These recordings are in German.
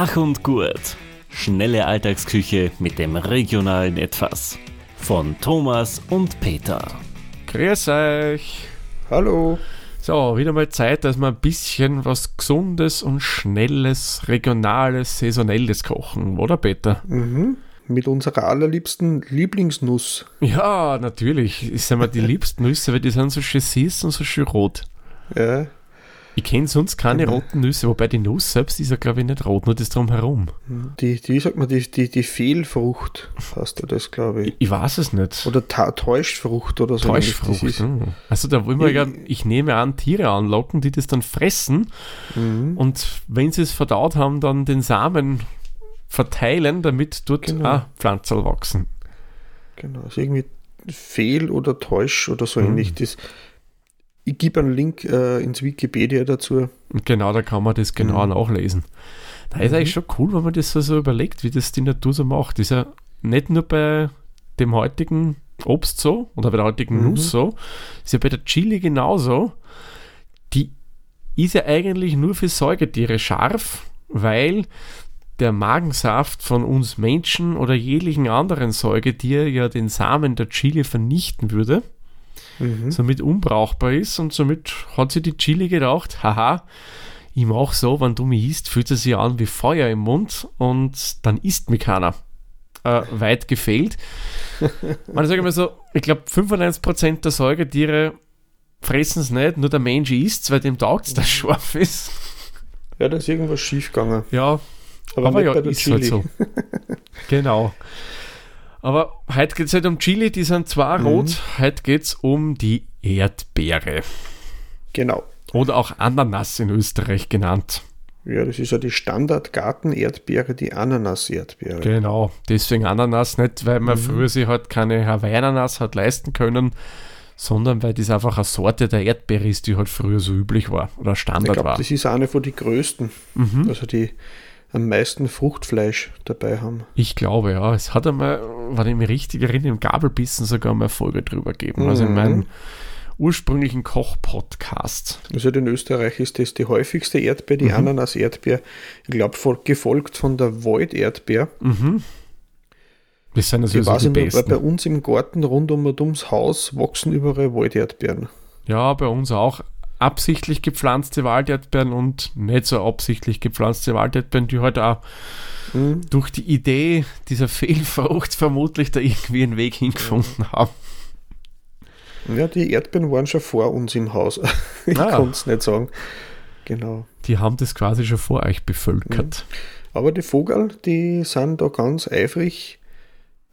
Gach und Gurt. Schnelle Alltagsküche mit dem regionalen Etwas. Von Thomas und Peter. Grüß euch. Hallo. So, wieder mal Zeit, dass wir ein bisschen was Gesundes und Schnelles, Regionales, Saisonelles kochen, oder Peter? Mhm. Mit unserer allerliebsten Lieblingsnuss. Ja, natürlich. Das sind mir die liebsten Nüsse, weil die sind so schön süß und so schön rot. Ja. Ich kenne sonst keine Mhm. roten Nüsse, wobei die Nuss selbst ist ja, glaube ich, nicht rot, nur das drumherum. Die, die, wie sagt man, die, die, die Fehlfrucht heißt ja das, glaube ich. Ich, ich weiß es nicht. Oder Täuschfrucht oder so. Täuschfrucht. ist- hm. Also da wollen wir ja, ich nehme an, Tiere anlocken, die das dann fressen Mhm. und wenn sie es verdaut haben, dann den Samen verteilen, damit dort Genau. auch Pflanzen wachsen. Genau. Also irgendwie Fehl oder Täusch oder so Mhm. ähnlich. Das, ich gebe einen Link äh, ins Wikipedia dazu. Und genau, da kann man das genau Mhm. nachlesen. Da ist eigentlich schon cool, wenn man das so, so überlegt, wie das die Natur so macht. Ist ja nicht nur bei dem heutigen Obst so oder bei der heutigen Mhm. Nuss so, ist ja bei der Chili genauso. Die ist ja eigentlich nur für Säugetiere scharf, weil der Magensaft von uns Menschen oder jeglichen anderen Säugetier ja den Samen der Chili vernichten würde Mhm. somit unbrauchbar ist und somit hat sich die Chili gedacht, haha, ich mach so, wenn du mich isst, fühlt es sich an wie Feuer im Mund und dann isst mich keiner. Äh, weit gefehlt. Man sage mal so, ich glaube 95% der Säugetiere fressen es nicht, nur der Mensch isst es, weil dem taugt es, dass es scharf ist. Ja, da ist irgendwas schief gegangen. Ja, Aber, aber nicht ja, ist Chili. halt so. genau. Aber heute geht es nicht um Chili, die sind zwar Mhm. rot, heute geht es um die Erdbeere. Genau. Oder auch Ananas in Österreich genannt. Ja, das ist ja die Standard-Garten-Erdbeere, die Ananas-Erdbeere. Genau, deswegen Ananas nicht, weil Mhm. man früher sich halt keine Hawaii-Ananas hat leisten können, sondern weil das einfach eine Sorte der Erdbeere ist, die halt früher so üblich war oder Ich Standard glaube, war. das ist eine von den größten. Mhm. Also die am meisten Fruchtfleisch dabei haben. Ich glaube, ja. Es hat einmal, wenn ich mich richtig erinnere, im Gabelbissen sogar mal eine Folge drüber gegeben. Also in Mhm. meinem ursprünglichen Koch-Podcast. Also in Österreich ist das die häufigste Erdbeer, die Mhm. Ananas-Erdbeer. Ich glaube, gefolgt von der Wald-Erdbeer. Mhm. Das sind Ich also so weiß die nicht, weil bei besten. uns im Garten rund um ums Haus wachsen überall Walderdbeeren. Ja, bei uns auch absichtlich gepflanzte Walderdbeeren und nicht so absichtlich gepflanzte Walderdbeeren, die halt auch Mhm. durch die Idee dieser Fehlfrucht vermutlich da irgendwie einen Weg hingefunden haben. Ja, die Erdbeeren waren schon vor uns im Haus. ich Ah. kann es nicht sagen. Genau. Die haben das quasi schon vor euch bevölkert. Aber die Vogel, die sind da ganz eifrig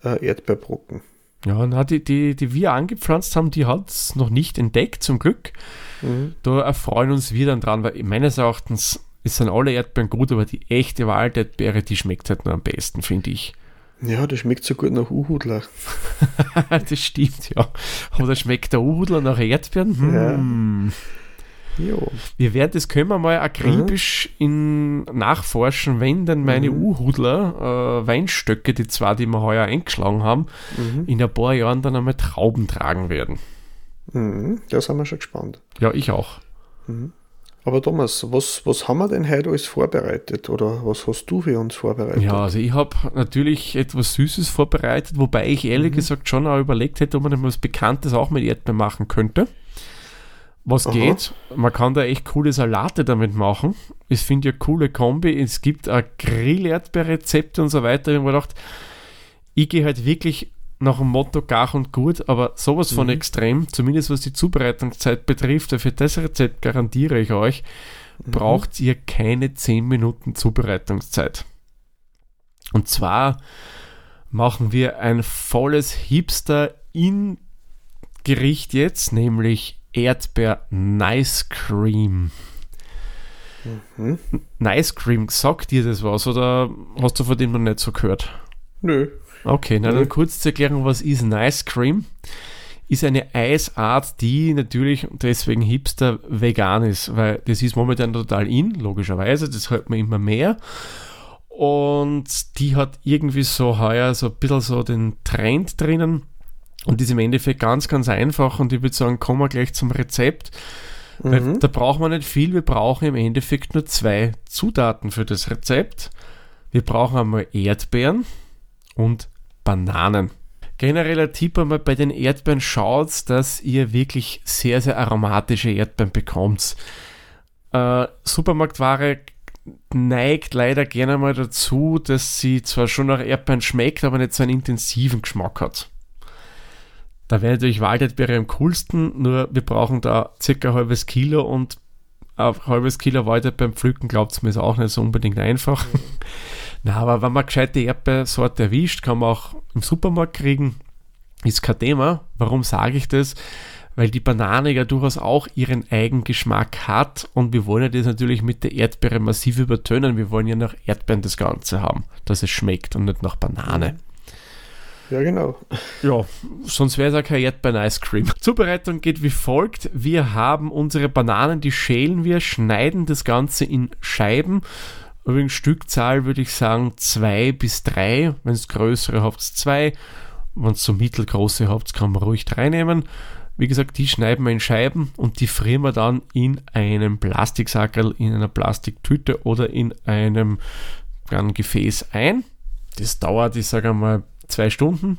äh, Erdbeerbrocken. Ja, na, die, die, die wir angepflanzt haben, die hat es noch nicht entdeckt, zum Glück. Mhm. Da erfreuen uns wir dann dran, weil meines Erachtens sind alle Erdbeeren gut, aber die echte Walderdbeere, die schmeckt halt nur am besten, finde ich. Ja, das schmeckt so gut nach Uhudler. das stimmt, ja. Oder schmeckt der Uhudler nach Erdbeeren? Hm. Jo. Wir werden das können wir mal akribisch in nachforschen, wenn dann meine Uhudler äh, Weinstöcke, die zwei, die wir heuer eingeschlagen haben, Mhm. in ein paar Jahren dann einmal Trauben tragen werden. Mhm. Da sind wir schon gespannt. Ja, ich auch. Aber Thomas, was, was haben wir denn heute alles vorbereitet? Oder was hast du für uns vorbereitet? Ja, also ich habe natürlich etwas Süßes vorbereitet, wobei ich ehrlich gesagt schon auch überlegt hätte, ob man etwas Bekanntes auch mit Erdbeeren machen könnte. Was Aha. geht? Man kann da echt coole Salate damit machen. Ich finde ja coole Kombi. Es gibt auch Grill-Erdbeerrezepte und so weiter. Ich habe mir gedacht, ich gehe halt wirklich nach dem Motto Gach und Gut, aber sowas von extrem, zumindest was die Zubereitungszeit betrifft, für das Rezept garantiere ich euch, braucht ihr keine 10 Minuten Zubereitungszeit. Und zwar machen wir ein volles Hipster-In-Gericht jetzt, nämlich Erdbeer-Nice Cream. Mhm. Nice Cream, sagt dir das was oder hast du von dem noch nicht so gehört? Nö. Okay, na Nö. dann kurz zur Erklärung, was ist Nice Cream? Ist eine Eisart, die natürlich deswegen hipster vegan ist, weil das ist momentan total in, logischerweise, das hört man immer mehr. Und die hat irgendwie so heuer so ein bisschen so den Trend drinnen und ist im Endeffekt ganz, ganz einfach und ich würde sagen, kommen wir gleich zum Rezept. Mhm. da braucht man nicht viel, wir brauchen im Endeffekt nur zwei Zutaten für das Rezept. Wir brauchen einmal Erdbeeren und Bananen. Genereller Tipp einmal bei den Erdbeeren schaut, dass ihr wirklich sehr, sehr aromatische Erdbeeren bekommt. Äh, Supermarktware neigt leider gerne mal dazu, dass sie zwar schon nach Erdbeeren schmeckt, aber nicht so einen intensiven Geschmack hat. Da wäre natürlich Walderdbeere am coolsten, nur wir brauchen da circa ein halbes Kilo und ein halbes Kilo Walderdbeeren pflücken, glaubt mir, ist auch nicht so unbedingt einfach. Mhm. Na, aber wenn man gescheite Erdbeersorte erwischt, kann man auch im Supermarkt kriegen. Ist kein Thema. Warum sage ich das? Weil die Banane ja durchaus auch ihren eigenen Geschmack hat und wir wollen ja das natürlich mit der Erdbeere massiv übertönen. Wir wollen ja nach Erdbeeren das Ganze haben, dass es schmeckt und nicht nach Banane. Ja, genau. Ja, sonst wäre es auch kein Erdbeeren-Ice Cream. Zubereitung geht wie folgt. Wir haben unsere Bananen, die schälen wir, schneiden das Ganze in Scheiben. Übrigens Stückzahl würde ich sagen zwei bis drei. Wenn es größere habt, zwei. Wenn es so mittelgroße habt, kann man ruhig reinnehmen. Wie gesagt, die schneiden wir in Scheiben und die frieren wir dann in einem Plastiksackerl, in einer Plastiktüte oder in einem kleinen Gefäß ein. Das dauert, ich sage einmal, zwei Stunden.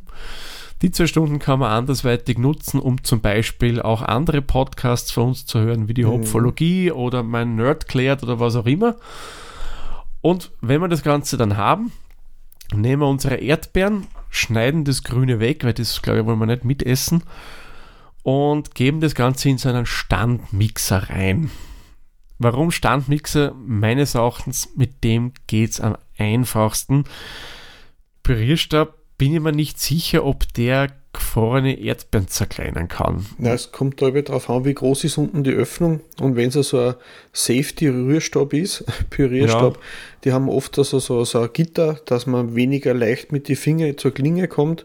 Die zwei Stunden kann man andersweitig nutzen, um zum Beispiel auch andere Podcasts von uns zu hören, wie die mhm. Hopfologie oder mein Nerd klärt oder was auch immer. Und wenn wir das Ganze dann haben, nehmen wir unsere Erdbeeren, schneiden das Grüne weg, weil das, glaube ich, wollen wir nicht mitessen, und geben das Ganze in so einen Standmixer rein. Warum Standmixer? Meines Erachtens, mit dem geht es am einfachsten. Pürierstab bin ich mir nicht sicher, ob der gefrorene Erdbeeren zerkleinern kann. Na, es kommt da darauf an, wie groß ist unten die Öffnung und wenn es so ein Safety-Rührstab ist, Pürierstab, ja. die haben oft also so, so ein Gitter, dass man weniger leicht mit den Fingern zur Klinge kommt.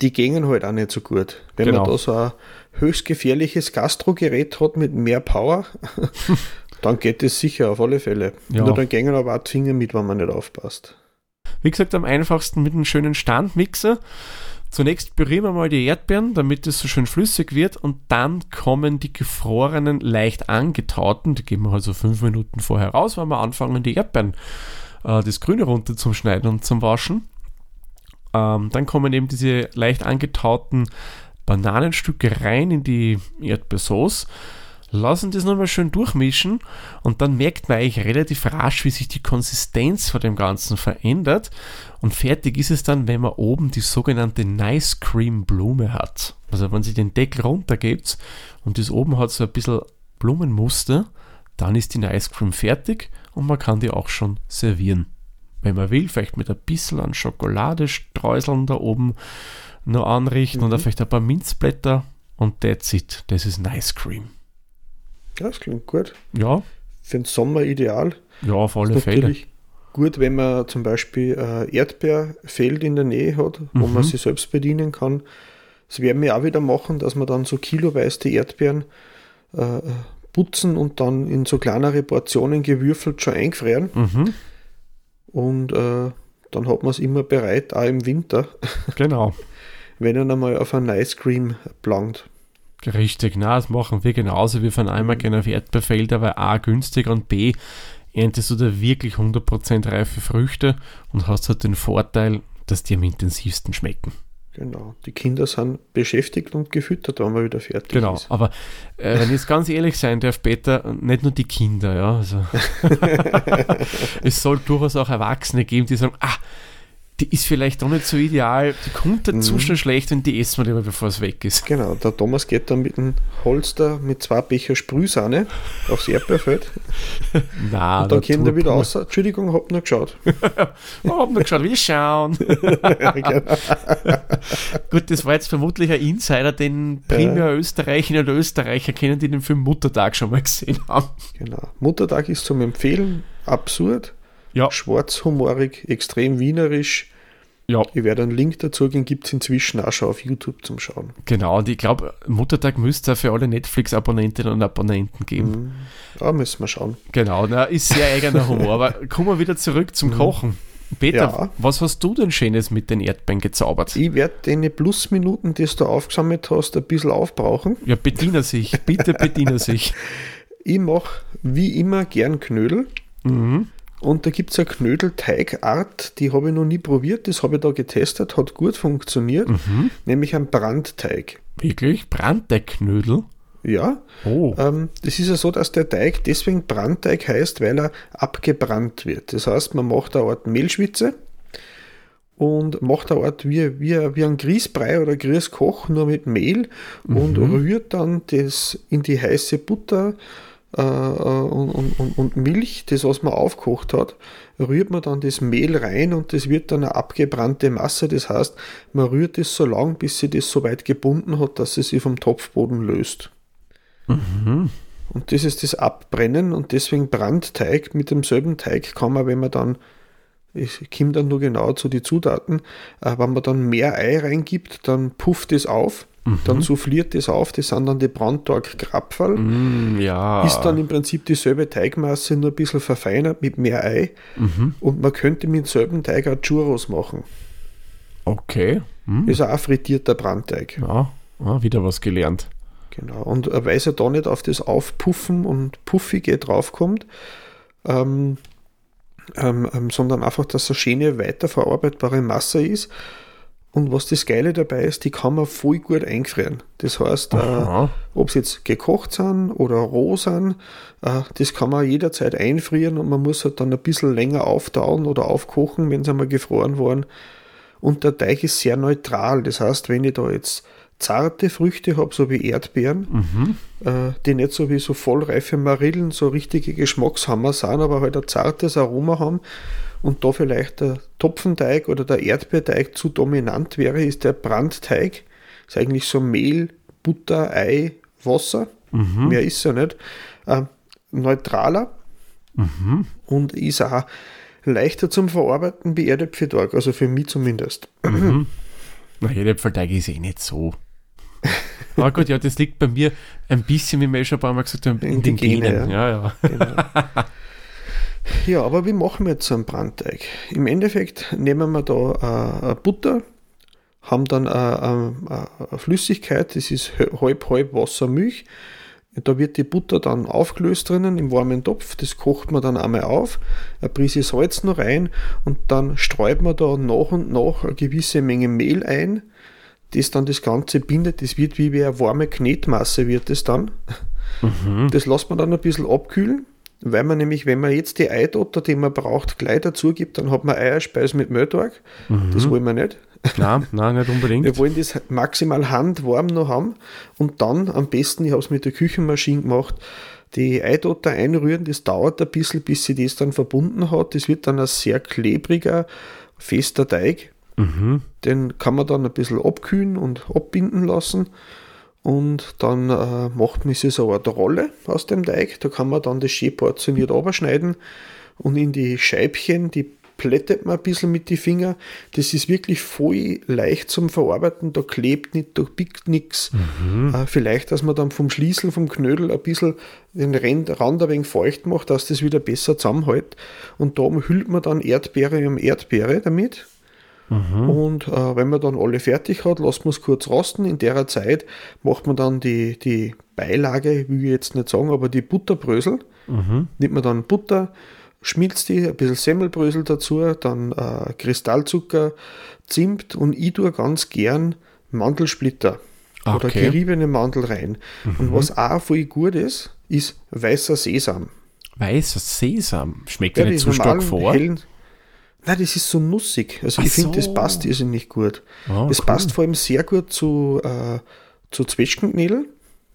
Die gehen halt auch nicht so gut. Wenn genau. man da so ein höchst gefährliches Gastrogerät hat mit mehr Power, dann geht es sicher auf alle Fälle. Ja. Nur dann gehen aber auch die Finger mit, wenn man nicht aufpasst. Wie gesagt, am einfachsten mit einem schönen Standmixer. Zunächst pürieren wir mal die Erdbeeren, damit es so schön flüssig wird und dann kommen die gefrorenen, leicht angetauten, die geben wir also fünf Minuten vorher raus, weil wir anfangen, die Erdbeeren, äh, das Grüne runter zum Schneiden und zum Waschen. Ähm, dann kommen eben diese leicht angetauten Bananenstücke rein in die Erdbeersauce lassen das nochmal schön durchmischen und dann merkt man eigentlich relativ rasch, wie sich die Konsistenz von dem Ganzen verändert. Und fertig ist es dann, wenn man oben die sogenannte Nice Cream Blume hat. Also wenn sie den Deckel runtergibt und das oben hat so ein bisschen Blumenmuster, dann ist die Nice Cream fertig und man kann die auch schon servieren. Wenn man will, vielleicht mit ein bisschen an Schokoladestreuseln da oben noch anrichten mhm. oder vielleicht ein paar Minzblätter und that's it. Das ist Nice Cream. Ja, das klingt gut. Ja. Für den Sommer ideal. Ja, auf alle Fälle. Gut, wenn man zum Beispiel ein Erdbeerfeld in der Nähe hat, wo mhm. man sich selbst bedienen kann. Das werden wir auch wieder machen, dass wir dann so kiloweise die Erdbeeren äh, putzen und dann in so kleinere Portionen gewürfelt schon eingefrieren. Mhm. Und äh, dann hat man es immer bereit, auch im Winter. Genau. wenn er einmal auf ein Ice Cream plangt. Richtig, na, das machen wir genauso. Wir fahren einmal mhm. gerne auf Erdbeerfelder, weil A günstiger und B erntest du da wirklich 100% reife Früchte und hast halt den Vorteil, dass die am intensivsten schmecken. Genau, die Kinder sind beschäftigt und gefüttert, wenn man wieder fertig genau, ist. Genau, aber äh, wenn ich jetzt ganz ehrlich sein darf, später nicht nur die Kinder, ja, also es soll durchaus auch Erwachsene geben, die sagen, ah, die ist vielleicht auch nicht so ideal. Die kommt dazu mhm. schon schlecht, wenn die essen wir lieber, bevor es weg ist. Genau, der Thomas geht dann mit einem Holster mit zwei Becher Sprühsahne aufs Erdbeerfeld. Na, und dann kommt er wieder raus. Entschuldigung, hab nur geschaut. hab nur geschaut, wir schauen. genau. Gut, das war jetzt vermutlich ein Insider, den primär ja. Österreicher oder Österreicher kennen, die den Film Muttertag schon mal gesehen haben. Genau. Muttertag ist zum Empfehlen absurd ja. schwarzhumorig, extrem wienerisch. Ja. Ich werde einen Link dazu geben, gibt es inzwischen auch schon auf YouTube zum Schauen. Genau, und ich glaube, Muttertag müsste es für alle Netflix-Abonnentinnen und Abonnenten geben. Mhm. Ja, müssen wir schauen. Genau, na, ist sehr eigener Humor. Aber kommen wir wieder zurück zum mhm. Kochen. Peter, ja. was hast du denn Schönes mit den Erdbeeren gezaubert? Ich werde deine Plusminuten, die du aufgesammelt hast, ein bisschen aufbrauchen. Ja, bediene sich, bitte bediene sich. Ich mache wie immer gern Knödel. Mhm Und da gibt es eine Knödelteigart, die habe ich noch nie probiert, das habe ich da getestet, hat gut funktioniert, Mhm. nämlich ein Brandteig. Wirklich? Brandteignödel? Ja, Oh. ähm, das ist ja so, dass der Teig deswegen Brandteig heißt, weil er abgebrannt wird. Das heißt, man macht eine Art Mehlschwitze und macht eine Art wie, wie, wie ein Grießbrei oder Grießkoch, nur mit Mehl und rührt dann das in die heiße Butter äh, und, und, und, und Milch, das was man aufgekocht hat, rührt man dann das Mehl rein und das wird dann eine abgebrannte Masse. Das heißt, man rührt es so lang, bis sie das so weit gebunden hat, dass sie sich vom Topfboden löst. Und das ist das Abbrennen und deswegen Brandteig. Mit demselben Teig kann man, wenn man dann, ich komme dann nur genau zu den Zutaten, äh, wenn man dann mehr Ei reingibt, dann pufft es auf, dann souffliert es auf, das sind dann die Brandtag-Krapferl. Mm, ja. Ist dann im Prinzip dieselbe Teigmasse, nur ein bisschen verfeinert mit mehr Ei. Und man könnte mit demselben Teig auch Churros machen. okay. Hm. Ist auch ein frittierter Brandteig. Ja, ah, wieder was gelernt. Genau. Und äh, weil es ja da nicht auf das Aufpuffen und Puffige draufkommt, ähm, ähm, ähm, sondern einfach, dass eine schöne, weiterverarbeitbare Masse ist. Und was das Geile dabei ist, die kann man voll gut einfrieren. Das heißt, äh, ob sie jetzt gekocht sind oder roh sind, äh, das kann man jederzeit einfrieren und man muss halt dann ein bisschen länger auftauen oder aufkochen, wenn sie einmal gefroren waren. Und der Teig ist sehr neutral. Das heißt, wenn ich da jetzt zarte Früchte habe, so wie Erdbeeren, äh, die nicht so wie so vollreife Marillen so richtige Geschmackshammer sind, aber halt ein zartes Aroma haben und da vielleicht der Topfenteig oder der Erdbeerteig zu dominant wäre, ist der Brandteig. Ist eigentlich so Mehl, Butter, Ei, Wasser. Mehr ist ja nicht. Äh, neutraler und ist auch leichter zum Verarbeiten wie Erdäpfelteig, also für mich zumindest. Na, Erdäpfelteig ist eh nicht so. Aber gut, ja, das liegt bei mir ein bisschen, wie wir eh schon ein paar Mal gesagt haben, in, In den Gene, Genen. Ja, ja. Ja, aber wie machen wir jetzt so einen Brandteig? Im Endeffekt nehmen wir da äh, Butter, haben dann äh, äh, äh, Flüssigkeit, das ist halb, halb Wasser, Milch. Da wird die Butter dann aufgelöst drinnen im warmen Topf, das kocht man dann einmal auf, eine Prise Salz noch rein und dann streut man da nach und nach eine gewisse Menge Mehl ein, das dann das Ganze bindet, das wird wie eine warme Knetmasse wird es dann. Das lässt man dann ein bisschen abkühlen, weil man nämlich, wenn man jetzt die Eidotter, die man braucht, gleich dazu gibt, dann hat man Eierspeis mit Mehltag. Das wollen wir nicht. Nein, nein, nicht unbedingt. Wir wollen das maximal handwarm noch haben und dann am besten, ich habe es mit der Küchenmaschine gemacht, die Eidotter einrühren. Das dauert ein bisschen, bis sie das dann verbunden hat. Das wird dann ein sehr klebriger, fester Teig. Den kann man dann ein bisschen abkühlen und abbinden lassen. Und dann äh, macht man sich so eine Art Rolle aus dem Teig. Da kann man dann das schön portioniert abschneiden und in die Scheibchen, die plättet man ein bisschen mit die Finger. Das ist wirklich voll leicht zum Verarbeiten. Da klebt nicht, da biegt nichts. Äh, vielleicht, dass man dann vom Schließel, vom Knödel ein bisschen den Rand Rand ein wenig feucht macht, dass das wieder besser zusammenhält. Und da umhüllt man dann Erdbeere um Erdbeere damit. Und äh, wenn man dann alle fertig hat, lässt man es kurz rosten. In der Zeit macht man dann die, die Beilage, will ich jetzt nicht sagen, aber die Butterbrösel. Nimmt man dann Butter, schmilzt die, ein bisschen Semmelbrösel dazu, dann äh, Kristallzucker, Zimt und ich tue ganz gern Mandelsplitter oder Okay. geriebene Mandel rein. Und was auch voll gut ist, ist weißer Sesam. Weißer Sesam. Schmeckt Ja, nicht zu stark vor? hellen- Nein, das ist so nussig. Also Ach ich finde, das so. passt irrsinnig gut. Ah, das cool. passt vor allem sehr gut zu, äh, zu Zwetschgenknädel.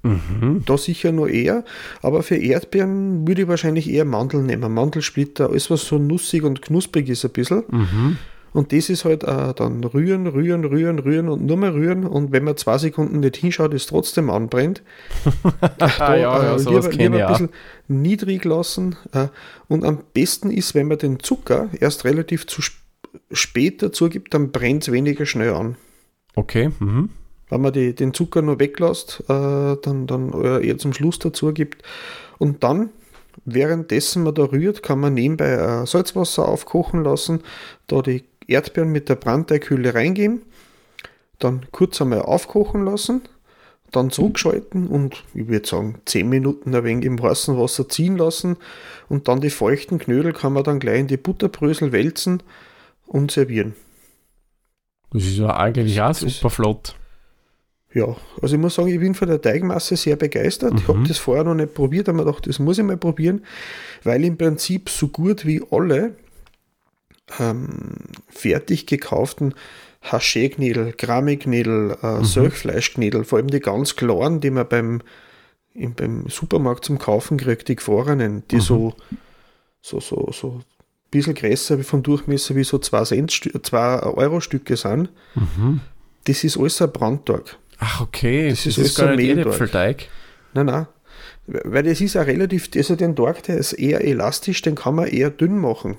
Mhm. Da sicher nur eher. Aber für Erdbeeren würde ich wahrscheinlich eher Mandeln nehmen. Mandelsplitter, alles was so nussig und knusprig ist ein bisschen. Mhm. Und das ist halt äh, dann rühren, rühren, rühren, rühren und nur mehr rühren. Und wenn man zwei Sekunden nicht hinschaut, es trotzdem anbrennt. Da, Ah, ja, ja, sowas lieber, lieber ein bisschen niedrig lassen. Äh, und am besten ist, wenn man den Zucker erst relativ zu sp spät dazu gibt, dann brennt es weniger schnell an. Okay. Mhm. Wenn man die, den Zucker nur weglässt, äh, dann, dann äh, eher zum Schluss dazu gibt. Und dann, währenddessen man da rührt, kann man nebenbei äh, Salzwasser aufkochen lassen, da die Erdbeeren mit der Brandteighülle reingeben, dann kurz einmal aufkochen lassen, dann zurückschalten und ich würde sagen 10 Minuten ein wenig im heißen Wasser ziehen lassen und dann die feuchten Knödel kann man dann gleich in die Butterbrösel wälzen und servieren. Das ist ja eigentlich auch super flott. Ja, also ich muss sagen, ich bin von der Teigmasse sehr begeistert. Mhm. Ich habe das vorher noch nicht probiert, aber gedacht, das muss ich mal probieren, weil im Prinzip so gut wie alle ähm, fertig gekauften Haché-Knädel, Grammy-Knädel, äh, mhm. Söchfleischknädel, vor allem die ganz klaren, die man beim, im, beim Supermarkt zum Kaufen kriegt, die gefrorenen, die mhm. so, so, so, so ein bisschen größer vom Durchmesser wie so 2 Euro Stücke sind. Mhm. Das ist alles ein Brandtag. Ach, okay. Das, das ist, ist gar nicht Äpfelteig. Nein, nein. Weil das ist auch relativ, also den Tag, der ist eher elastisch, den kann man eher dünn machen.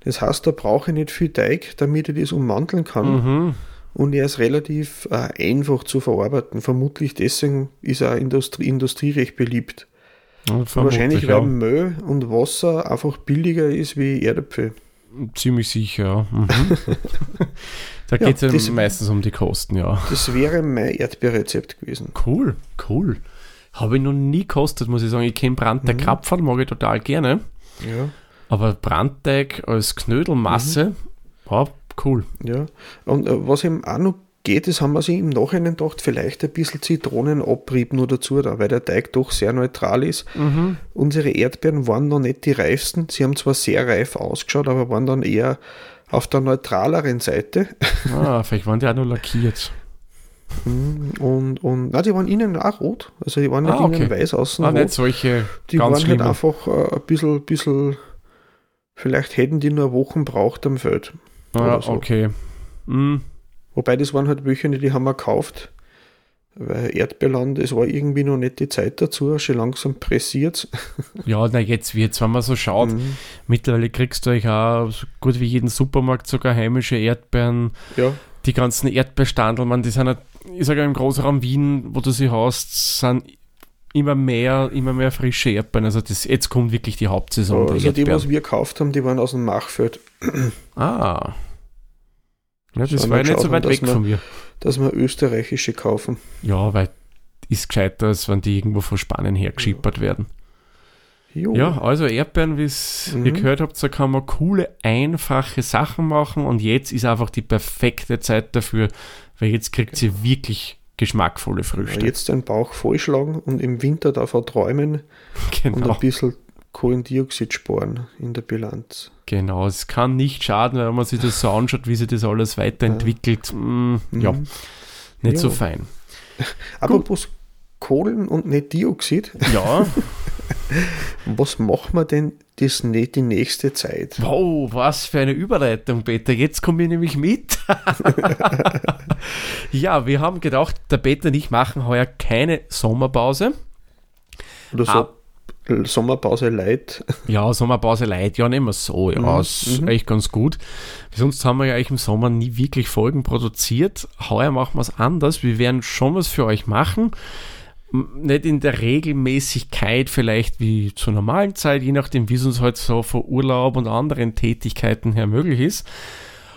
Das heißt, da brauche ich nicht viel Teig, damit ich das ummanteln kann. Mhm. Und er ist relativ äh, einfach zu verarbeiten. Vermutlich deswegen ist er Industrie, Industrie recht beliebt. Wahrscheinlich, weil ja. Müll und Wasser einfach billiger ist wie Erdäpfel. Ziemlich sicher, ja. Mhm. da geht es ja meistens um die Kosten, ja. Das wäre mein Erdbeerrezept gewesen. Cool, cool. Habe ich noch nie gekostet, muss ich sagen. Ich kenne Brand der mhm. Krapfen, mag ich total gerne. Ja. Aber Brandteig als Knödelmasse, mhm. war cool. Ja, und äh, was eben auch noch geht, das haben wir sich im Nachhinein gedacht, vielleicht ein bisschen Zitronenabrieb nur dazu, da, weil der Teig doch sehr neutral ist. Mhm. Unsere Erdbeeren waren noch nicht die reifsten. Sie haben zwar sehr reif ausgeschaut, aber waren dann eher auf der neutraleren Seite. Ah, vielleicht waren die auch noch lackiert. Mhm, und, und na, die waren innen auch rot. Also die waren ah, nicht okay. innen weiß außen. Ah, rot. nicht solche. Die waren halt halt einfach äh, ein bisschen, bisschen Vielleicht hätten die nur Wochen braucht am Feld. Ah, so. okay. Mhm. Wobei das waren halt Bücher, die haben wir gekauft. Weil Erdbeerland, es war irgendwie noch nicht die Zeit dazu, schon langsam pressiert. Ja, na jetzt wird's, wenn man so schaut. Mhm. Mittlerweile kriegst du euch auch so gut wie jeden Supermarkt sogar heimische Erdbeeren. Ja. Die ganzen Erdbeerstandel, man, die sind halt, ich sage im Großraum Wien, wo du sie hast, sind immer mehr, immer mehr frische Erdbeeren. Also das, jetzt kommt wirklich die Hauptsaison. Oh, also die, was wir gekauft haben, die waren aus dem Machfeld. Ah. Ja, das war ja nicht so weit weg wir, von mir. Dass wir österreichische kaufen. Ja, weil ist gescheiter, als wenn die irgendwo von Spanien hergeschippert ja. werden. Jo. Ja, also Erdbeeren, wie mhm. ihr gehört habt, da kann man coole, einfache Sachen machen und jetzt ist einfach die perfekte Zeit dafür, weil jetzt kriegt sie genau. wirklich geschmackvolle Früchte. Jetzt den Bauch vollschlagen und im Winter davon träumen genau. und ein bisschen Kohlendioxid sparen in der Bilanz. Genau, es kann nicht schaden, wenn man sich das so anschaut, wie sich das alles weiterentwickelt. Ja, mm, ja. Mhm. nicht ja. so fein. Apropos Kohlen und nicht Dioxid. Ja. Was machen wir denn das nicht die nächste Zeit? Wow, was für eine Überleitung, Peter. Jetzt komme ich nämlich mit. ja, wir haben gedacht, der Peter und ich machen heuer keine Sommerpause. Oder so. Ab Sommerpause Light. Ja, Sommerpause Light, ja, nehmen wir so. Ja, mhm. ist mhm. echt ganz gut. Sonst haben wir ja eigentlich im Sommer nie wirklich Folgen produziert. Heuer machen wir es anders. Wir werden schon was für euch machen nicht in der Regelmäßigkeit vielleicht wie zur normalen Zeit, je nachdem, wie es uns halt so vor Urlaub und anderen Tätigkeiten her möglich ist.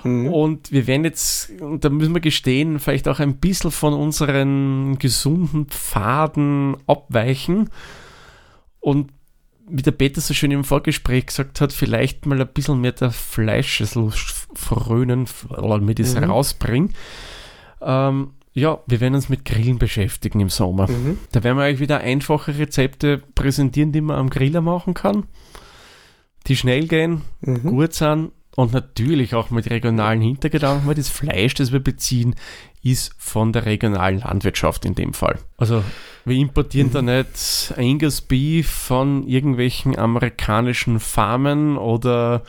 Mhm. Und wir werden jetzt, da müssen wir gestehen, vielleicht auch ein bisschen von unseren gesunden Pfaden abweichen und wie der Peter so schön im Vorgespräch gesagt hat, vielleicht mal ein bisschen mehr der Fleischeslust frönen, mit das mhm. rausbringen. Ähm, ja, wir werden uns mit Grillen beschäftigen im Sommer. Mhm. Da werden wir euch wieder einfache Rezepte präsentieren, die man am Griller machen kann, die schnell gehen, mhm. gut sind und natürlich auch mit regionalen Hintergedanken, weil das Fleisch, das wir beziehen, ist von der regionalen Landwirtschaft in dem Fall. Also wir importieren mhm. da nicht Angus Beef von irgendwelchen amerikanischen Farmen oder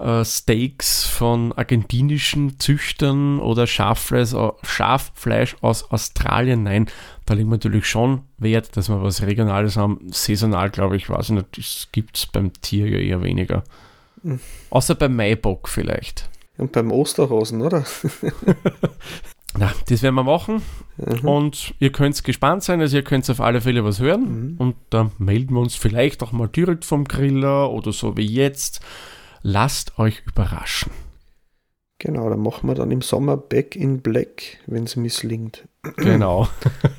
äh, Steaks von argentinischen Züchtern oder Schaffleisch, Schaffleisch aus Australien. Nein, da liegt natürlich schon Wert, dass wir was Regionales haben. Saisonal, glaube ich, weiß ich nicht, das gibt es beim Tier ja eher weniger. Mhm. Außer beim Maibock vielleicht. Und beim Osterhasen, oder? Na, das werden wir machen. Mhm. Und ihr könnt gespannt sein, also ihr könnt auf alle Fälle was hören. Mhm. Und dann melden wir uns vielleicht auch mal direkt vom Griller oder so wie jetzt Lasst euch überraschen. Genau, dann machen wir dann im Sommer Back in Black, wenn es misslingt. Genau.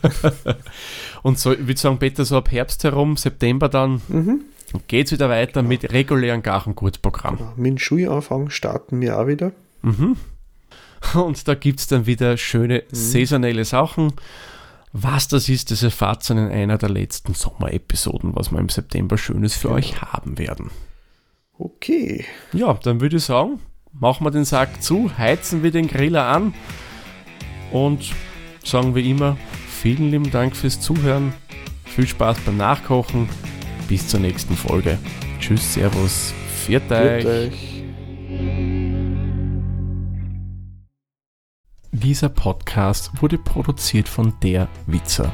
Und so, ich würde sagen, Peter, so ab Herbst herum, September dann, Mhm. geht es wieder weiter Genau. mit regulären Garchenkurzprogramm. Ja, Mit dem Schulanfang starten wir auch wieder. Mhm. Und da gibt es dann wieder schöne Mhm. saisonelle Sachen. Was das ist, das erfahrt ihr in einer der letzten Sommerepisoden, was wir im September Schönes für Genau. euch haben werden. Okay. Ja, dann würde ich sagen, machen wir den Sack zu, heizen wir den Griller an und sagen wir immer, vielen lieben Dank fürs Zuhören, viel Spaß beim Nachkochen, bis zur nächsten Folge. Tschüss, Servus, viert euch. Euch. Dieser Podcast wurde produziert von Der Witzer.